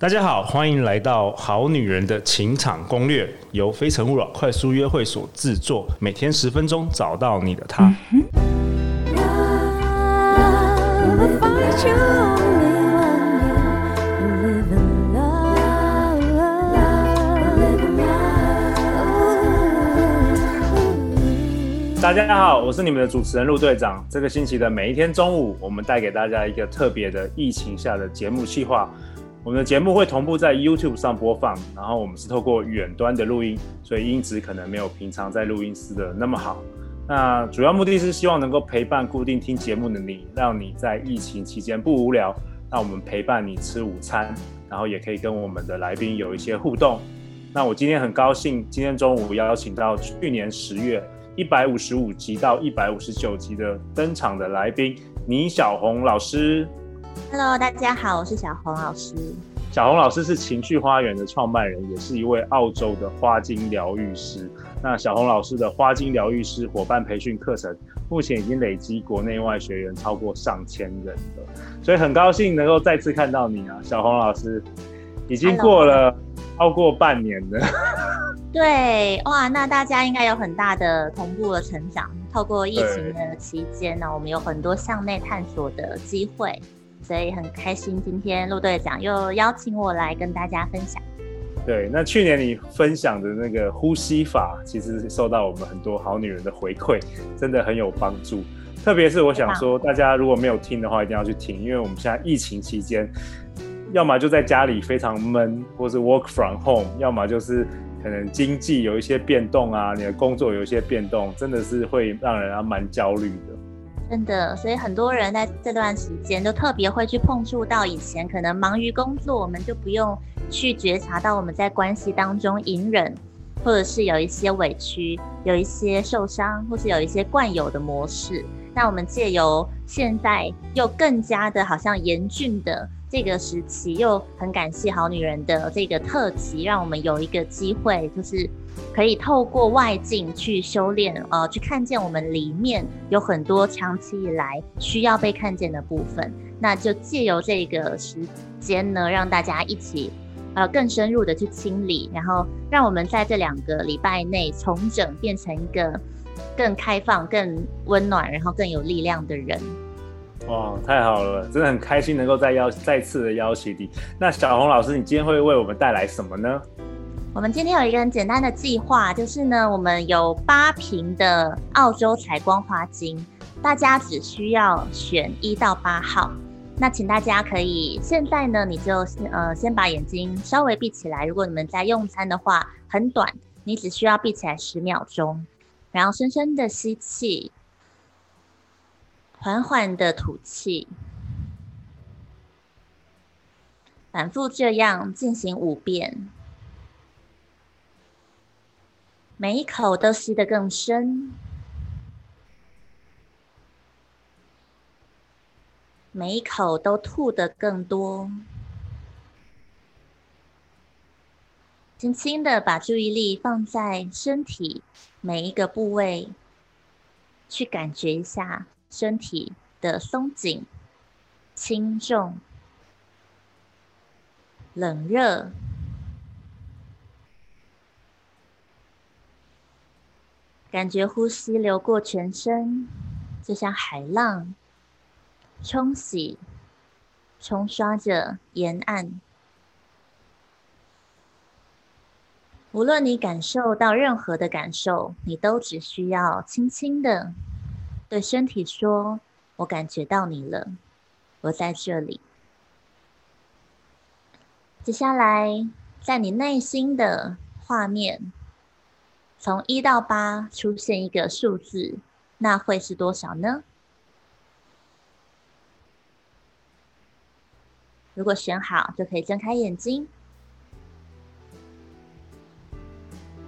大家好，欢迎来到《好女人的情场攻略》，由非诚勿扰快速约会所制作，每天十分钟，找到你的他。大家好，我是你们的主持人陆队长。这个星期的每一天中午，我们带给大家一个特别的疫情下的节目计划。我们的节目会同步在 YouTube 上播放，然后我们是透过远端的录音，所以音质可能没有平常在录音室的那么好。那主要目的是希望能够陪伴固定听节目的你，让你在疫情期间不无聊。那我们陪伴你吃午餐，然后也可以跟我们的来宾有一些互动。那我今天很高兴，今天中午邀请到去年十月一百五十五集到一百五十九集的登场的来宾倪小红老师。Hello，大家好，我是小红老师。小红老师是情绪花园的创办人，也是一位澳洲的花精疗愈师。那小红老师的花精疗愈师伙伴培训课程，目前已经累积国内外学员超过上千人了，所以很高兴能够再次看到你啊，小红老师。已经过了超过半年了。对，哇，那大家应该有很大的同步的成长。透过疫情的期间呢，我们有很多向内探索的机会。所以很开心，今天陆队长又邀请我来跟大家分享。对，那去年你分享的那个呼吸法，其实受到我们很多好女人的回馈，真的很有帮助。特别是我想说，大家如果没有听的话，一定要去听，因为我们现在疫情期间，要么就在家里非常闷，或是 work from home，要么就是可能经济有一些变动啊，你的工作有一些变动，真的是会让人啊蛮焦虑的。真的，所以很多人在这段时间都特别会去碰触到以前可能忙于工作，我们就不用去觉察到我们在关系当中隐忍，或者是有一些委屈，有一些受伤，或是有一些惯有的模式。那我们借由现在又更加的好像严峻的这个时期，又很感谢好女人的这个特辑，让我们有一个机会，就是。可以透过外境去修炼，呃，去看见我们里面有很多长期以来需要被看见的部分。那就借由这个时间呢，让大家一起，呃，更深入的去清理，然后让我们在这两个礼拜内重整，变成一个更开放、更温暖，然后更有力量的人。哇，太好了，真的很开心能够再邀再次的邀请你。那小红老师，你今天会为我们带来什么呢？我们今天有一个很简单的计划，就是呢，我们有八瓶的澳洲采光花精，大家只需要选一到八号。那请大家可以现在呢，你就呃先把眼睛稍微闭起来。如果你们在用餐的话，很短，你只需要闭起来十秒钟，然后深深的吸气，缓缓的吐气，反复这样进行五遍。每一口都吸得更深，每一口都吐得更多。轻轻的把注意力放在身体每一个部位，去感觉一下身体的松紧、轻重、冷热。感觉呼吸流过全身，就像海浪冲洗、冲刷着沿岸。无论你感受到任何的感受，你都只需要轻轻的对身体说：“我感觉到你了，我在这里。”接下来，在你内心的画面。从一到八出现一个数字，那会是多少呢？如果选好，就可以睁开眼睛。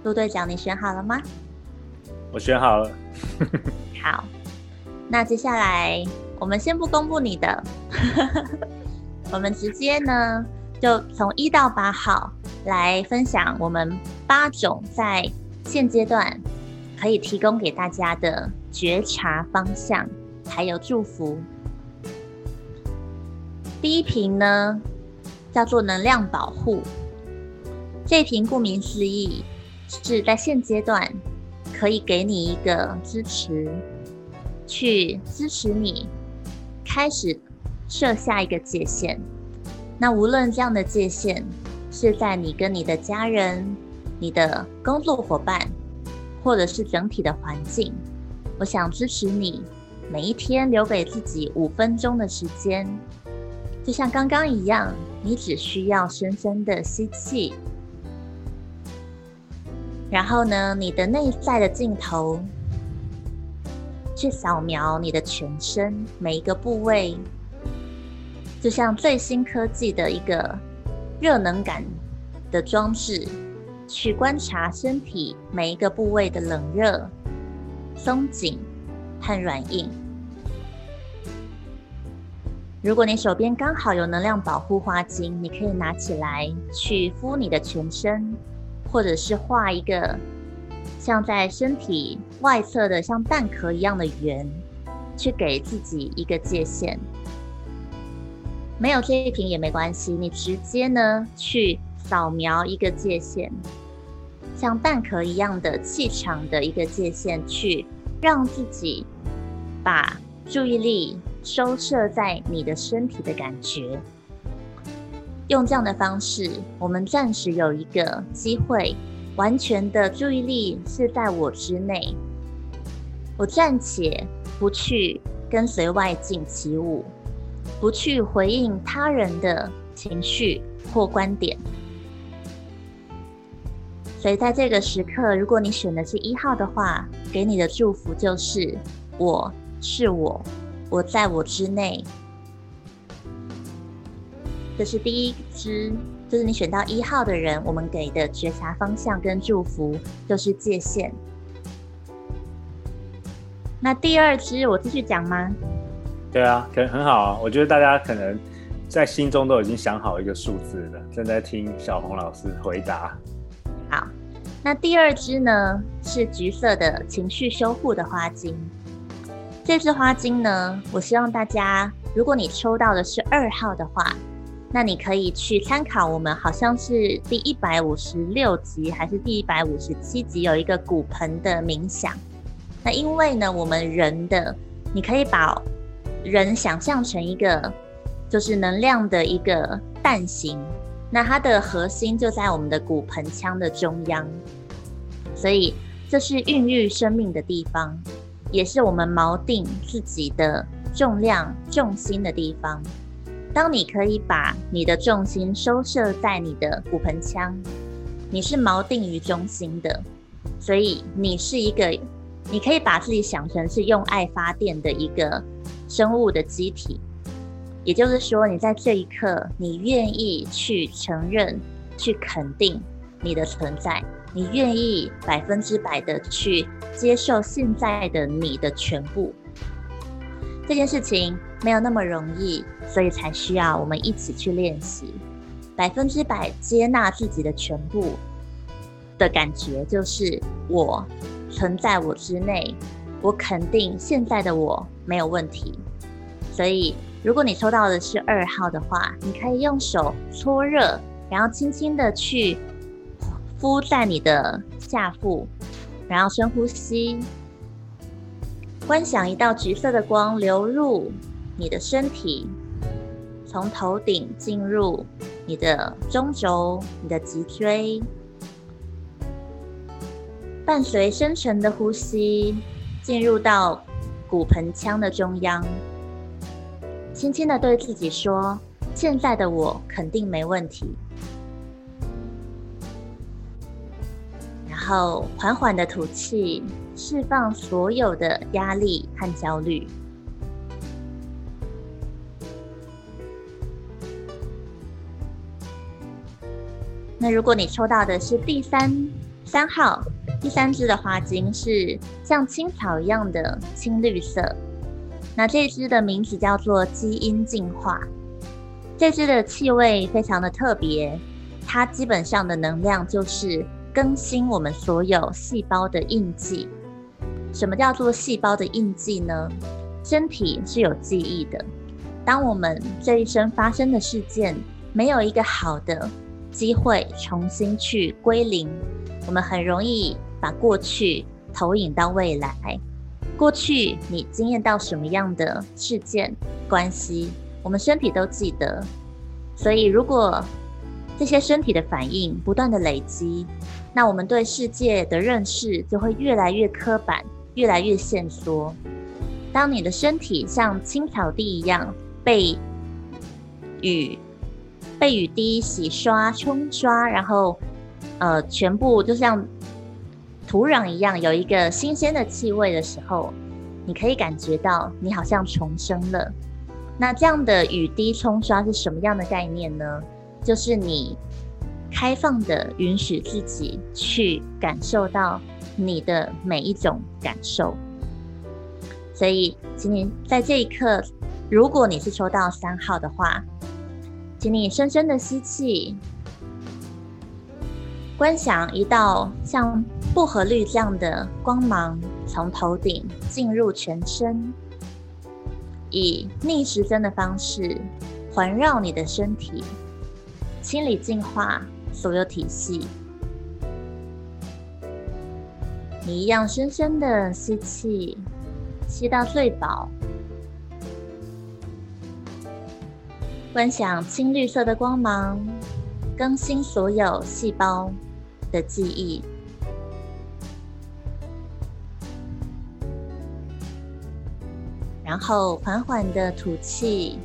陆队长，你选好了吗？我选好了。好，那接下来我们先不公布你的，我们直接呢，就从一到八号来分享我们八种在。现阶段可以提供给大家的觉察方向，还有祝福。第一瓶呢，叫做能量保护。这瓶顾名思义，是在现阶段可以给你一个支持，去支持你开始设下一个界限。那无论这样的界限是在你跟你的家人、你的工作伙伴，或者是整体的环境，我想支持你每一天留给自己五分钟的时间，就像刚刚一样，你只需要深深的吸气。然后呢，你的内在的镜头去扫描你的全身每一个部位，就像最新科技的一个热能感的装置，去观察身体每一个部位的冷热、松紧和软硬。如果你手边刚好有能量保护花精，你可以拿起来去敷你的全身。或者是画一个像在身体外侧的像蛋壳一样的圆，去给自己一个界限。没有这一瓶也没关系，你直接呢去扫描一个界限，像蛋壳一样的气场的一个界限，去让自己把注意力收摄在你的身体的感觉。用这样的方式，我们暂时有一个机会，完全的注意力是在我之内。我暂且不去跟随外境起舞，不去回应他人的情绪或观点。所以在这个时刻，如果你选的是一号的话，给你的祝福就是：我是我，我在我之内。这是第一支，就是你选到一号的人，我们给的觉察方向跟祝福就是界限。那第二支我继续讲吗？对啊，可很好啊。我觉得大家可能在心中都已经想好一个数字了，正在听小红老师回答。好，那第二支呢是橘色的情绪修护的花精。这支花精呢，我希望大家，如果你抽到的是二号的话。那你可以去参考，我们好像是第一百五十六集还是第一百五十七集有一个骨盆的冥想。那因为呢，我们人的，你可以把人想象成一个就是能量的一个蛋形，那它的核心就在我们的骨盆腔的中央，所以这是孕育生命的地方，也是我们锚定自己的重量重心的地方。当你可以把你的重心收摄在你的骨盆腔，你是锚定于中心的，所以你是一个，你可以把自己想成是用爱发电的一个生物的机体。也就是说，你在这一刻，你愿意去承认、去肯定你的存在，你愿意百分之百的去接受现在的你的全部。这件事情没有那么容易，所以才需要我们一起去练习。百分之百接纳自己的全部的感觉，就是我存在我之内，我肯定现在的我没有问题。所以，如果你抽到的是二号的话，你可以用手搓热，然后轻轻的去敷在你的下腹，然后深呼吸。观想一道橘色的光流入你的身体，从头顶进入你的中轴、你的脊椎，伴随深沉的呼吸，进入到骨盆腔的中央，轻轻的对自己说：“现在的我肯定没问题。”后缓缓的吐气。释放所有的压力和焦虑。那如果你抽到的是第三三号，第三支的花精是像青草一样的青绿色，那这支的名字叫做基因进化。这支的气味非常的特别，它基本上的能量就是更新我们所有细胞的印记。什么叫做细胞的印记呢？身体是有记忆的。当我们这一生发生的事件，没有一个好的机会重新去归零。我们很容易把过去投影到未来。过去你经验到什么样的事件、关系，我们身体都记得。所以，如果这些身体的反应不断的累积，那我们对世界的认识就会越来越刻板，越来越限缩。当你的身体像青草地一样被雨被雨滴洗刷、冲刷，然后呃，全部就像土壤一样有一个新鲜的气味的时候，你可以感觉到你好像重生了。那这样的雨滴冲刷是什么样的概念呢？就是你开放的允许自己去感受到你的每一种感受。所以，请你在这一刻，如果你是抽到三号的话，请你深深的吸气，观想一道像薄荷绿这样的光芒从头顶进入全身，以逆时针的方式环绕你的身体，清理净化所有体系。你一样深深的吸气。吸到最饱，观想青绿色的光芒更新所有细胞的记忆，然后缓缓的吐气，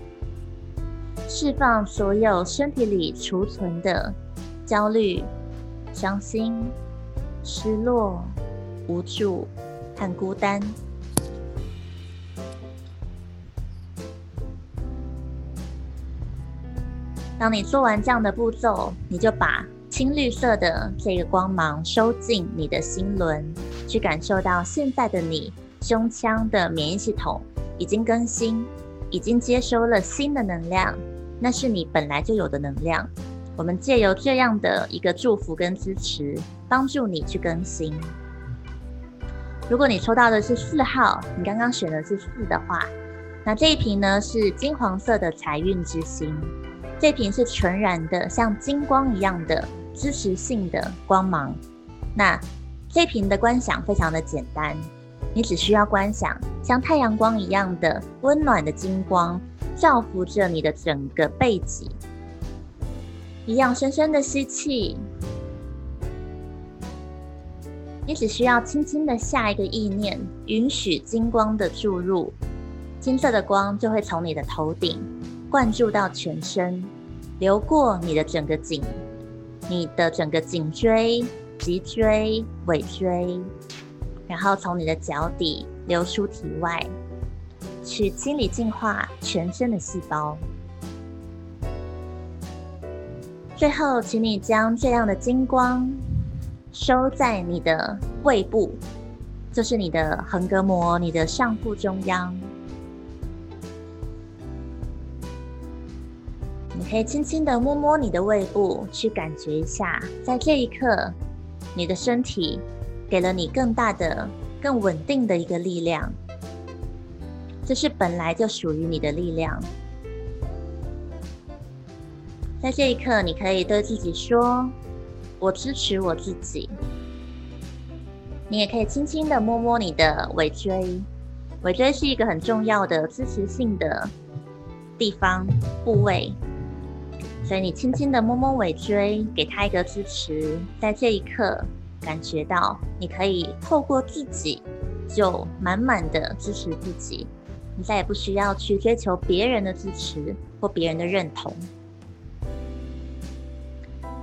释放所有身体里储存的焦虑、伤心、失落、无助和孤单。当你做完这样的步骤，你就把青绿色的这个光芒收进你的心轮，去感受到现在的你胸腔的免疫系统已经更新，已经接收了新的能量，那是你本来就有的能量。我们借由这样的一个祝福跟支持，帮助你去更新。如果你抽到的是四号，你刚刚选的是四的话，那这一瓶呢是金黄色的财运之星。这瓶是纯然的，像金光一样的支持性的光芒。那这瓶的观想非常的简单，你只需要观想像太阳光一样的温暖的金光，照拂着你的整个背脊。一样深深的吸气，你只需要轻轻的下一个意念，允许金光的注入，金色的光就会从你的头顶。灌注到全身，流过你的整个颈，你的整个颈椎、脊椎、尾椎，然后从你的脚底流出体外，去清理净化全身的细胞。最后，请你将这样的金光收在你的胃部，就是你的横膈膜，你的上腹中央。你可以轻轻的摸摸你的胃部，去感觉一下，在这一刻，你的身体给了你更大的、更稳定的一个力量。这是本来就属于你的力量。在这一刻，你可以对自己说：“我支持我自己。”你也可以轻轻的摸摸你的尾椎，尾椎是一个很重要的支持性的地方部位。所以你轻轻的摸摸尾椎，给他一个支持，在这一刻感觉到你可以透过自己就满满的支持自己，你再也不需要去追求别人的支持或别人的认同。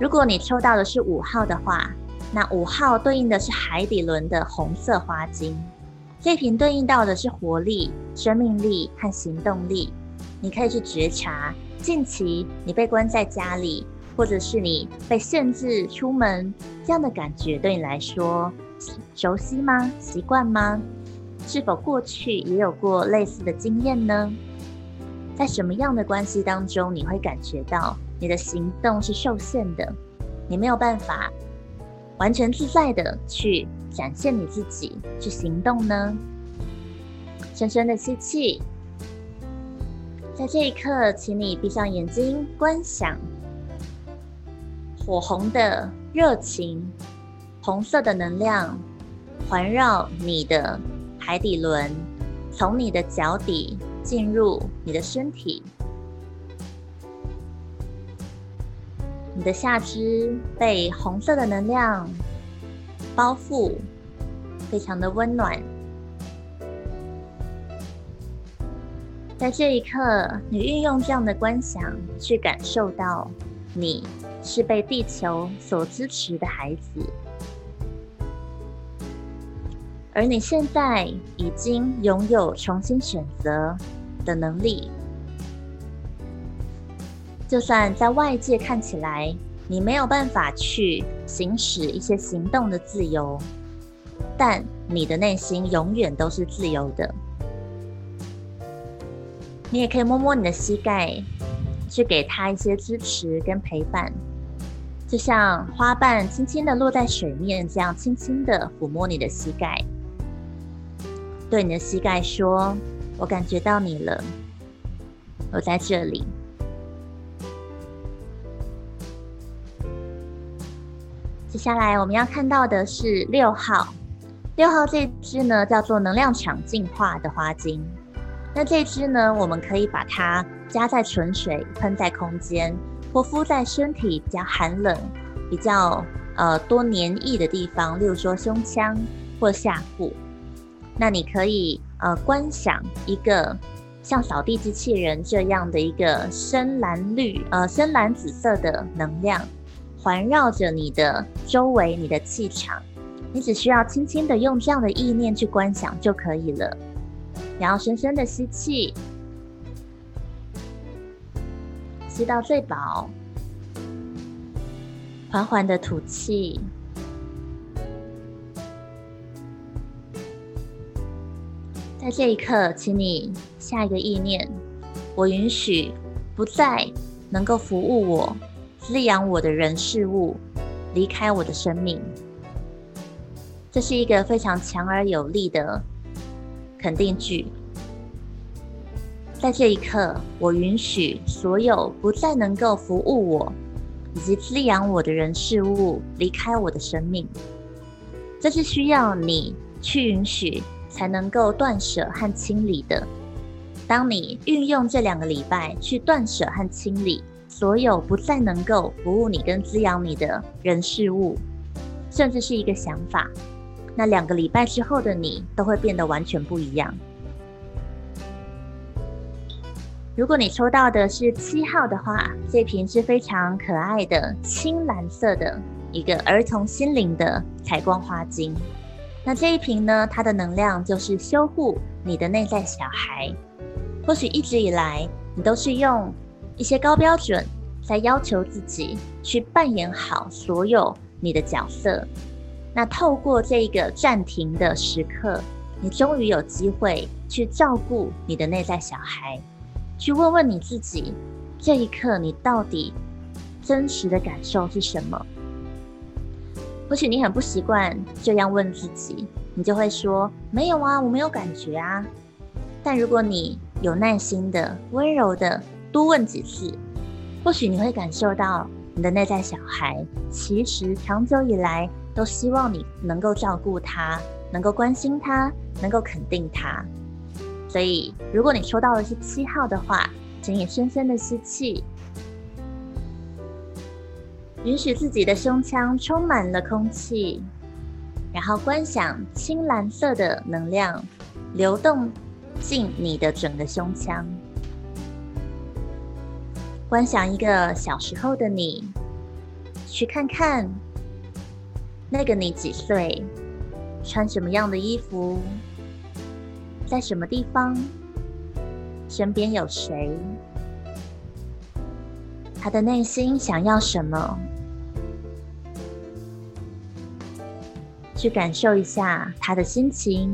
如果你抽到的是五号的话，那五号对应的是海底轮的红色花晶，这瓶对应到的是活力、生命力和行动力，你可以去觉察。近期你被关在家里，或者是你被限制出门，这样的感觉对你来说熟悉吗？习惯吗？是否过去也有过类似的经验呢？在什么样的关系当中，你会感觉到你的行动是受限的，你没有办法完全自在的去展现你自己，去行动呢？深深的吸气。在这一刻，请你闭上眼睛，观想火红的热情，红色的能量环绕你的海底轮，从你的脚底进入你的身体，你的下肢被红色的能量包覆，非常的温暖。在这一刻，你运用这样的观想去感受到，你是被地球所支持的孩子。而你现在已经拥有重新选择的能力，就算在外界看起来你没有办法去行使一些行动的自由，但你的内心永远都是自由的。你也可以摸摸你的膝盖，去给他一些支持跟陪伴，就像花瓣轻轻的落在水面这样，轻轻的抚摸你的膝盖。对你的膝盖说：“我感觉到你了，我在这里。”接下来我们要看到的是六号，六号这支呢叫做能量场净化的花精。那这支呢，我们可以把它加在纯水，喷在空间，或敷在身体比较寒冷、比较呃多黏液的地方，例如说胸腔或下腹。那你可以呃观想一个像扫地机器人这样的一个深蓝绿呃深蓝紫色的能量环绕着你的周围，你的气场，你只需要轻轻的用这样的意念去观想就可以了。然后深深的吸气，吸到最饱，缓缓的吐气。在这一刻，请你下一个意念：我允许不再能够服务我、滋养我的人事物离开我的生命。这是一个非常强而有力的肯定句。在这一刻，我允许所有不再能够服务我以及滋养我的人事物离开我的生命。这是需要你去允许。才能够断舍和清理的。当你运用这两个礼拜去断舍和清理所有不再能够服务你跟滋养你的人事物，甚至是一个想法，那两个礼拜之后的你都会变得完全不一样。如果你抽到的是七号的话，这瓶是非常可爱的青蓝色的一个儿童心灵的彩光花精。那这一瓶呢，它的能量就是修护你的内在小孩。或许一直以来，你都是用一些高标准在要求自己去扮演好所有你的角色。那透过这个暂停的时刻，你终于有机会去照顾你的内在小孩，去问问你自己，这一刻你到底真实的感受是什么？或许你很不习惯这样问自己，你就会说：“没有啊，我没有感觉啊。”但如果你有耐心的、温柔的多问几次，或许你会感受到你的内在小孩其实长久以来都希望你能够照顾他，能够关心他，能够肯定他。所以，如果你抽到的是七号的话，请你深深的吸气。允许自己的胸腔充满了空气，然后观想青蓝色的能量流动进你的整个胸腔。观想一个小时候的你，去看看那个你几岁，穿什么样的衣服，在什么地方，身边有谁，他的内心想要什么。去感受一下他的心情，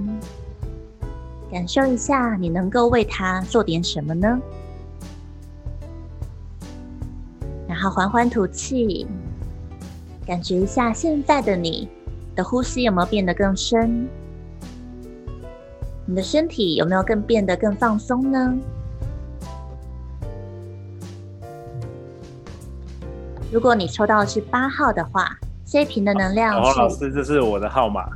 感受一下你能够为他做点什么呢？后缓缓吐气，感觉一下现在的你的呼吸有没有变得更深？你的身体有没有更变得更放松呢？如果你抽到的是八号的话，这一瓶的能量是。黄老师，这是我的号码，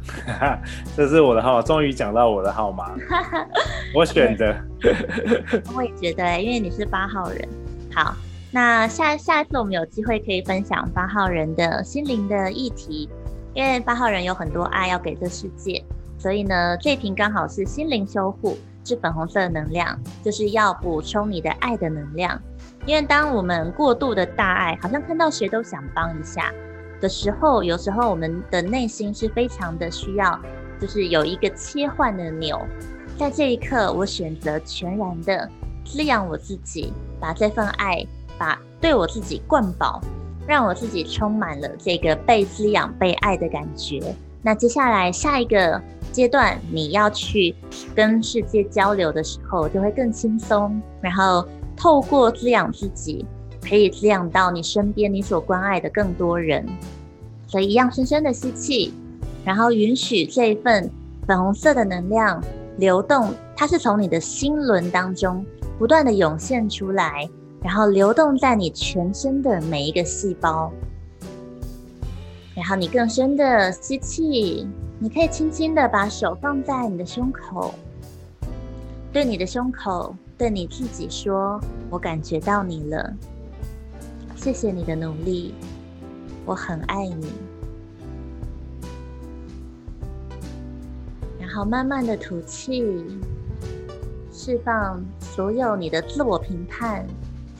这是我的号码，终于讲到我的号码，我选的。我也觉得，因为你是八号人。好，那下下一次我们有机会可以分享八号人的心灵的议题，因为八号人有很多爱要给这世界，所以呢，这瓶刚好是心灵修护。是粉红色的能量，就是要补充你的爱的能量。因为当我们过度的大爱，好像看到谁都想帮一下的时候，有时候我们的内心是非常的需要，就是有一个切换的钮。在这一刻，我选择全然的滋养我自己，把这份爱，把对我自己灌饱，让我自己充满了这个被滋养、被爱的感觉。那接下来下一个。阶段你要去跟世界交流的时候，就会更轻松。然后透过滋养自己，可以滋养到你身边你所关爱的更多人。所以一样深深的吸气，然后允许这一份粉红色的能量流动，它是从你的心轮当中不断的涌现出来，然后流动在你全身的每一个细胞。然后你更深的吸气。你可以轻轻的把手放在你的胸口，对你的胸口，对你自己说：“我感觉到你了，谢谢你的努力，我很爱你。”然后慢慢的吐气，释放所有你的自我评判，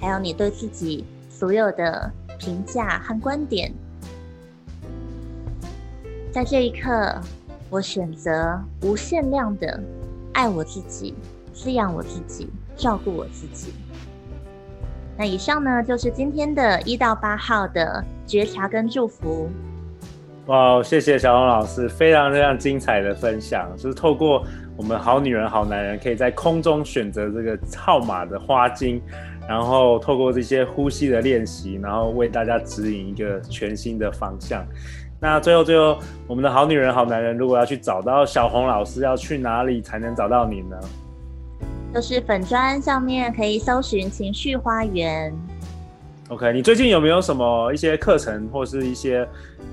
还有你对自己所有的评价和观点。在这一刻，我选择无限量的爱我自己，滋养我自己，照顾我自己。那以上呢，就是今天的一到八号的觉察跟祝福。哇，谢谢小红老师，非常非常精彩的分享，就是透过我们好女人好男人可以在空中选择这个号码的花精，然后透过这些呼吸的练习，然后为大家指引一个全新的方向。那最后，最后，我们的好女人、好男人，如果要去找到小红老师，要去哪里才能找到你呢？就是粉砖上面可以搜寻情绪花园。OK，你最近有没有什么一些课程或是一些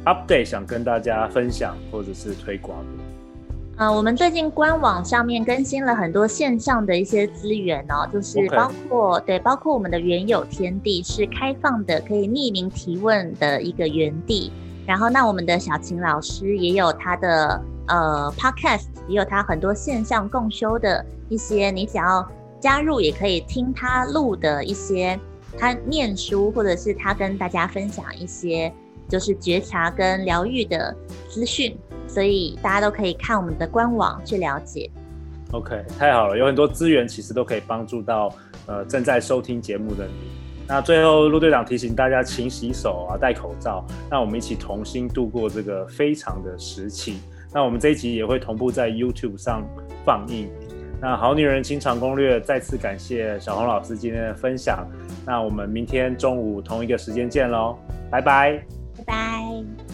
update 想跟大家分享或者是推广？啊、呃，我们最近官网上面更新了很多线上的一些资源哦，就是包括.对，包括我们的原有天地是开放的，可以匿名提问的一个园地。然后，那我们的小琴老师也有他的呃 podcast，也有他很多线上共修的一些，你想要加入也可以听他录的一些，他念书或者是他跟大家分享一些就是觉察跟疗愈的资讯，所以大家都可以看我们的官网去了解。OK，太好了，有很多资源其实都可以帮助到呃正在收听节目的你。那最后，陆队长提醒大家，勤洗手啊，戴口罩。那我们一起同心度过这个非常的时期。那我们这一集也会同步在 YouTube 上放映。那好女人情场攻略，再次感谢小红老师今天的分享。那我们明天中午同一个时间见喽，拜拜，拜拜。